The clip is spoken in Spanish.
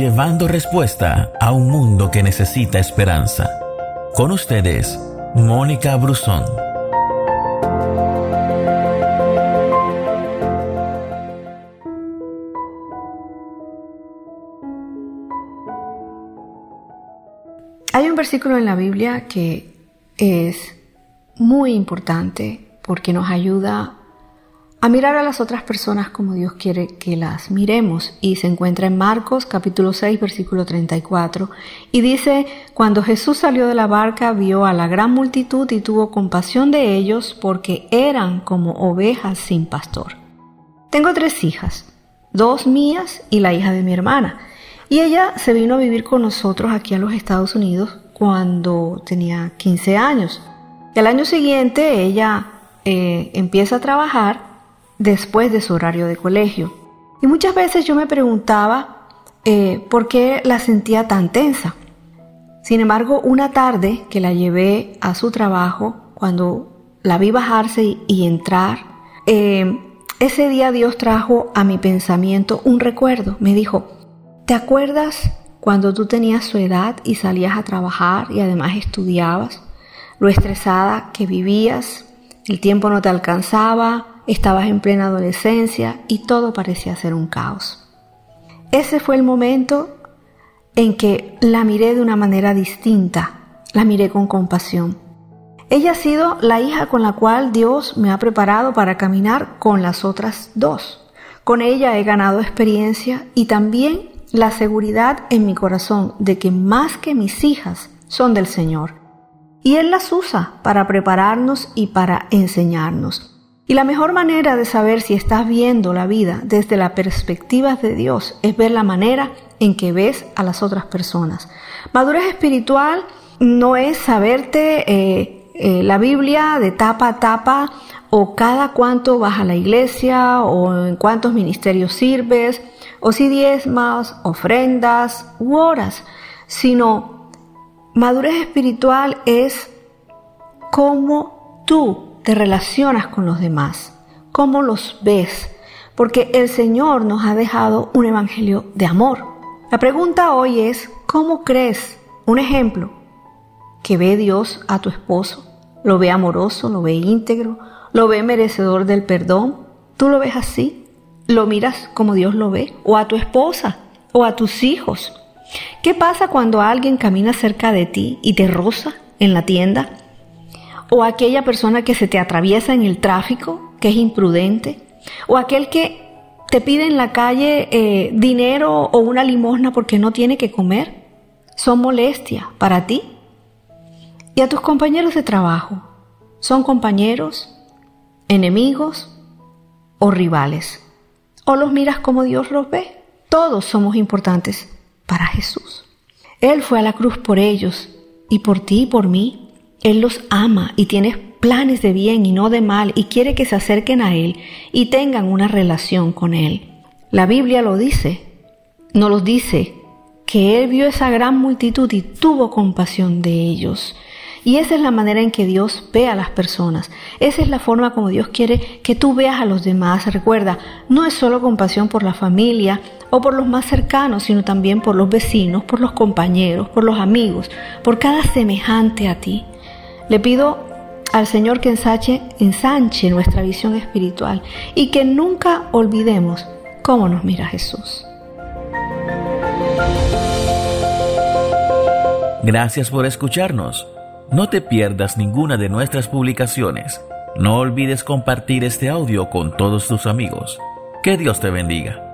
llevando respuesta a un mundo que necesita esperanza. Con ustedes, Mónica Brusón. Hay un versículo en la Biblia que es muy importante porque nos ayuda a mirar a las otras personas como Dios quiere que las miremos. Y se encuentra en Marcos capítulo 6 versículo 34. Y dice, cuando Jesús salió de la barca vio a la gran multitud y tuvo compasión de ellos porque eran como ovejas sin pastor. Tengo tres hijas, dos mías y la hija de mi hermana. Y ella se vino a vivir con nosotros aquí a los Estados Unidos cuando tenía 15 años. Y al año siguiente ella eh, empieza a trabajar después de su horario de colegio. Y muchas veces yo me preguntaba eh, por qué la sentía tan tensa. Sin embargo, una tarde que la llevé a su trabajo, cuando la vi bajarse y, entrar, eh, ese día Dios trajo a mi pensamiento un recuerdo. Me dijo, ¿te acuerdas cuando tú tenías su edad y salías a trabajar y además estudiabas? Lo estresada que vivías, el tiempo no te alcanzaba, estabas en plena adolescencia y todo parecía ser un caos. Ese fue el momento en que la miré de una manera distinta, la miré con compasión. Ella ha sido la hija con la cual Dios me ha preparado para caminar con las otras dos. Con ella he ganado experiencia y también la seguridad en mi corazón de que más que mis hijas son del Señor. Y Él las usa para prepararnos y para enseñarnos. Y la mejor manera de saber si estás viendo la vida desde la perspectiva de Dios es ver la manera en que ves a las otras personas. Madurez espiritual no es saberte eh, eh, la Biblia de tapa a tapa o cada cuánto vas a la iglesia o en cuántos ministerios sirves o si diezmas, ofrendas u horas, sino madurez espiritual es cómo tú te relacionas con los demás, cómo los ves, porque el Señor nos ha dejado un evangelio de amor. La pregunta hoy es, ¿cómo crees? Un ejemplo, que ve Dios a tu esposo, lo ve amoroso, lo ve íntegro, lo ve merecedor del perdón. ¿Tú lo ves así? ¿Lo miras como Dios lo ve? ¿O a tu esposa? ¿O a tus hijos? ¿Qué pasa cuando alguien camina cerca de ti y te roza en la tienda? O aquella persona que se te atraviesa en el tráfico, que es imprudente, o aquel que te pide en la calle eh, dinero o una limosna porque no tiene que comer, son molestia para ti. Y a tus compañeros de trabajo, ¿son compañeros, enemigos o rivales? ¿O los miras como Dios los ve? Todos somos importantes para Jesús. Él fue a la cruz por ellos y por ti y por mí. Él los ama y tiene planes de bien y no de mal y quiere que se acerquen a Él y tengan una relación con Él. La Biblia lo dice, no los dice, que Él vio esa gran multitud y tuvo compasión de ellos. Y esa es la manera en que Dios ve a las personas. Esa es la forma como Dios quiere que tú veas a los demás. Recuerda, no es solo compasión por la familia o por los más cercanos, sino también por los vecinos, por los compañeros, por los amigos, por cada semejante a ti. Le pido al Señor que ensanche, nuestra visión espiritual y que nunca olvidemos cómo nos mira Jesús. Gracias por escucharnos. No te pierdas ninguna de nuestras publicaciones. No olvides compartir este audio con todos tus amigos. Que Dios te bendiga.